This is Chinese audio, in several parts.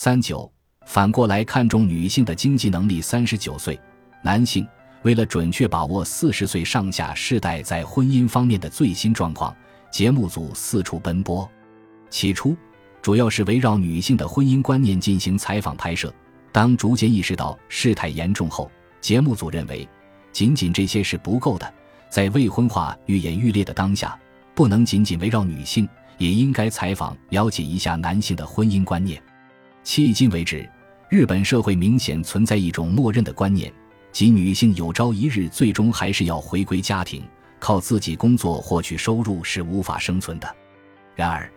三九反过来看重女性的经济能力。三十九岁男性为了准确把握四十岁上下世代在婚姻方面的最新状况，节目组四处奔波。起初，主要是围绕女性的婚姻观念进行采访拍摄。当逐渐意识到事态严重后，节目组认为，仅仅这些是不够的。在未婚化愈演愈烈的当下，不能仅仅围绕女性，也应该采访了解一下男性的婚姻观念。迄今为止，日本社会明显存在一种默认的观念，即女性有朝一日最终还是要回归家庭，靠自己工作获取收入是无法生存的。然而，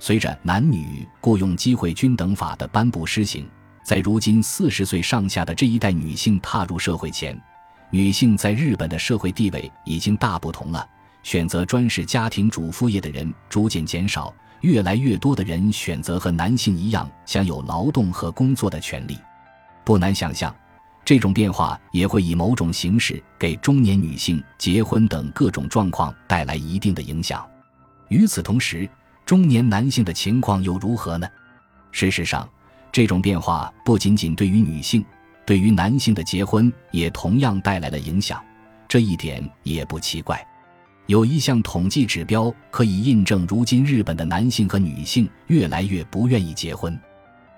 随着男女雇佣机会均等法的颁布施行，在如今四十岁上下的这一代女性踏入社会前，女性在日本的社会地位已经大不同了。选择专事家庭主妇业的人逐渐减少，越来越多的人选择和男性一样享有劳动和工作的权利。不难想象，这种变化也会以某种形式给中年女性结婚等各种状况带来一定的影响。与此同时，中年男性的情况又如何呢？事实上，这种变化不仅仅对于女性，对于男性的结婚也同样带来了影响。这一点也不奇怪。有一项统计指标可以印证，如今日本的男性和女性越来越不愿意结婚，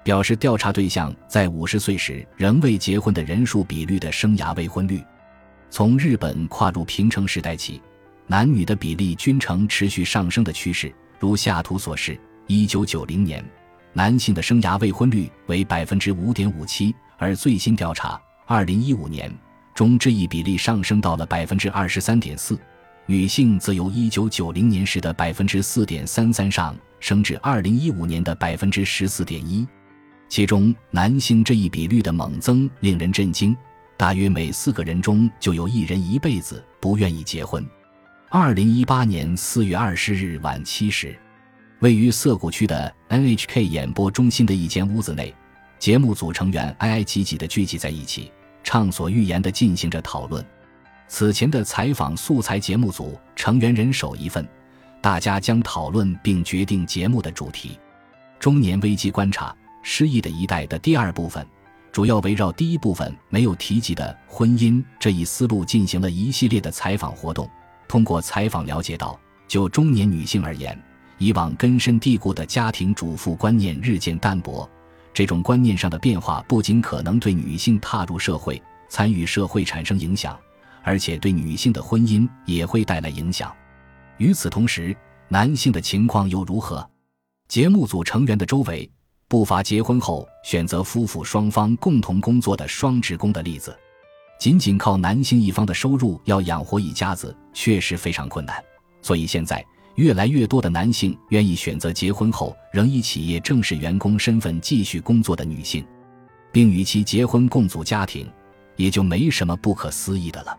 表示调查对象在五十岁时仍未结婚的人数比率的生涯未婚率。从日本跨入平成时代起，男女的比例均呈持续上升的趋势。如下图所示，一九九零年，男性的生涯未婚率为百分之五点五七，而最新调查二零一五年中，这一比例上升到了百分之二十三点四，女性则由一九九零年时的百分之四点三三上升至二零一五年的百分之十四点一，其中男性这一比率的猛增令人震惊，大约每四个人中就有一人一辈子不愿意结婚。二零一八年四月二十日晚七时，位于涩谷区的 NHK 演播中心的一间屋子内，节目组成员挨挨挤挤地聚集在一起，畅所欲言地进行着讨论。此前的采访素材，节目组成员人手一份，大家将讨论并决定节目的主题。中年危机观察：失意的一代的第二部分，主要围绕第一部分没有提及的婚姻这一思路进行了一系列的采访活动。通过采访了解到，就中年女性而言，以往根深蒂固的家庭主妇观念日渐淡薄。这种观念上的变化不仅可能对女性踏入社会、参与社会产生影响，而且对女性的婚姻也会带来影响。与此同时，男性的情况又如何？节目组成员的周围不乏结婚后选择夫妇双方共同工作的双职工的例子。仅仅靠男性一方的收入要养活一家子，确实非常困难。所以现在越来越多的男性愿意选择结婚后仍以企业正式员工身份继续工作的女性，并与其结婚共组家庭，也就没什么不可思议的了。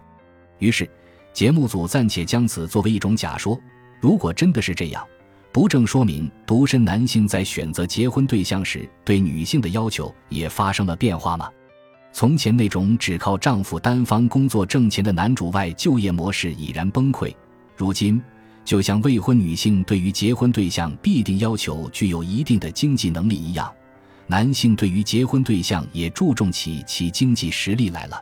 于是，节目组暂且将此作为一种假说。如果真的是这样，不正说明独身男性在选择结婚对象时对女性的要求也发生了变化吗？从前那种只靠丈夫单方工作挣钱的男主外就业模式已然崩溃，如今，就像未婚女性对于结婚对象必定要求具有一定的经济能力一样，男性对于结婚对象也注重起其经济实力来了。